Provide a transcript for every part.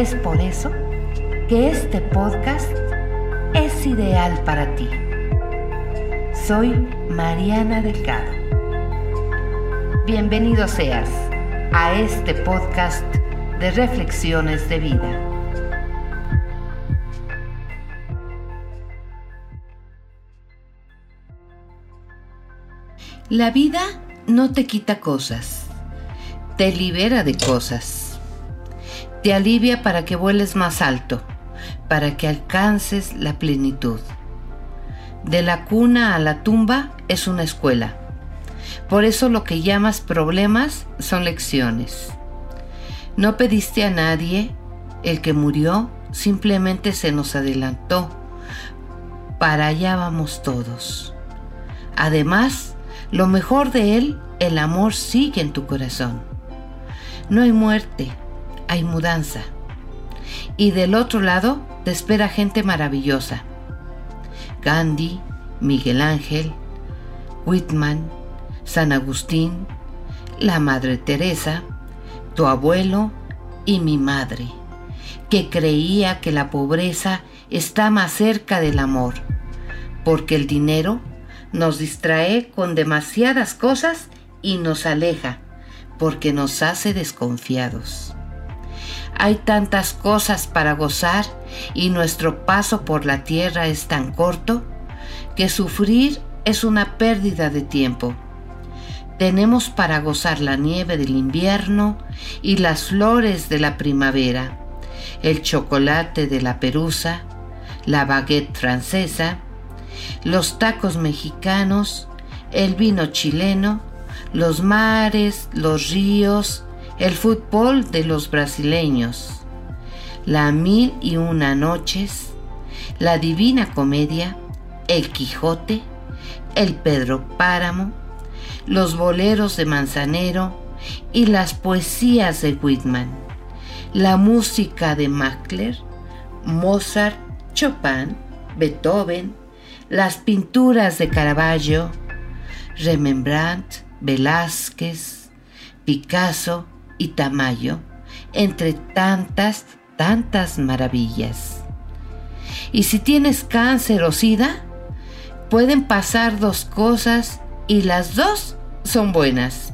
Es por eso que este podcast es ideal para ti. Soy Mariana Delgado. Bienvenido seas a este podcast de reflexiones de vida. La vida no te quita cosas, te libera de cosas te alivia para que vueles más alto, para que alcances la plenitud. De la cuna a la tumba es una escuela. Por eso lo que llamas problemas son lecciones. No pediste a nadie, el que murió simplemente se nos adelantó. Para allá vamos todos. Además, lo mejor de él, el amor sigue en tu corazón. No hay muerte, hay mudanza. Y del otro lado te espera gente maravillosa. Gandhi, Miguel Ángel, Whitman, San Agustín, la Madre Teresa, tu abuelo y mi madre, que creía que la pobreza está más cerca del amor, porque el dinero nos distrae con demasiadas cosas y nos aleja, porque nos hace desconfiados. Hay tantas cosas para gozar y nuestro paso por la tierra es tan corto que sufrir es una pérdida de tiempo. Tenemos para gozar la nieve del invierno y las flores de la primavera, el chocolate de la perusa, la baguette francesa, los tacos mexicanos, el vino chileno, los mares, los ríos, el fútbol de los brasileños, la mil y una noches, la divina comedia, el Quijote, el Pedro Páramo, los boleros de Manzanero y las poesías de Whitman, la música de Mahler, Mozart, Chopin, Beethoven, las pinturas de Caravaggio, Rembrandt, Velázquez, Picasso, y Tamayo, entre tantas, tantas maravillas. Y si tienes cáncer o sida, pueden pasar dos cosas y las dos son buenas.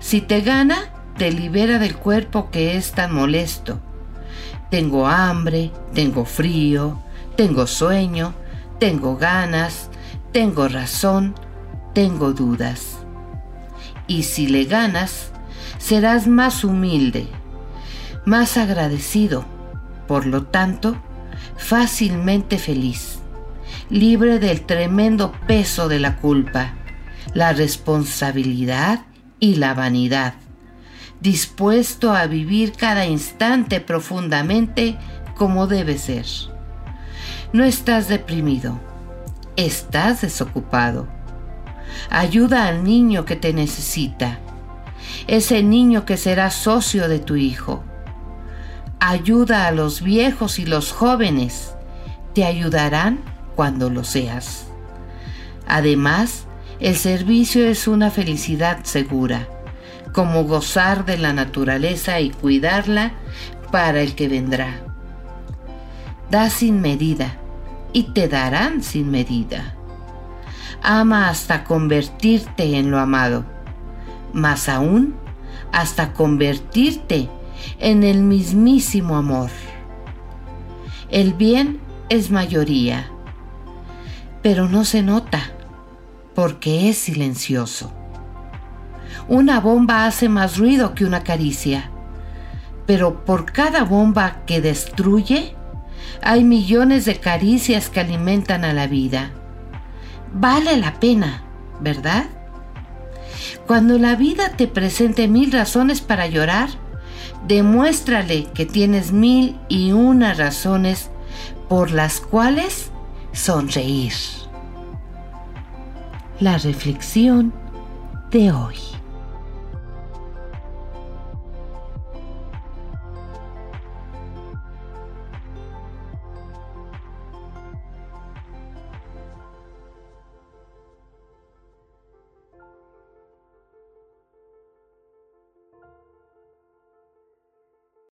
Si te gana, te libera del cuerpo que es tan molesto. Tengo hambre, tengo frío, tengo sueño, tengo ganas, tengo razón, tengo dudas. Y si le ganas, serás más humilde, más agradecido, por lo tanto, fácilmente feliz, libre del tremendo peso de la culpa, la responsabilidad y la vanidad, dispuesto a vivir cada instante profundamente como debe ser. No estás deprimido, estás desocupado. Ayuda al niño que te necesita ese niño que será socio de tu hijo. Ayuda a los viejos y los jóvenes. Te ayudarán cuando lo seas. Además, el servicio es una felicidad segura, como gozar de la naturaleza y cuidarla para el que vendrá. Da sin medida y te darán sin medida. Ama hasta convertirte en lo amado más aún hasta convertirte en el mismísimo amor. El bien es mayoría, pero no se nota porque es silencioso. Una bomba hace más ruido que una caricia, pero por cada bomba que destruye, hay millones de caricias que alimentan a la vida. Vale la pena, ¿verdad? Cuando la vida te presente mil razones para llorar, Demuéstrale que tienes mil y una razones por las cuales sonreír. La reflexión de hoy.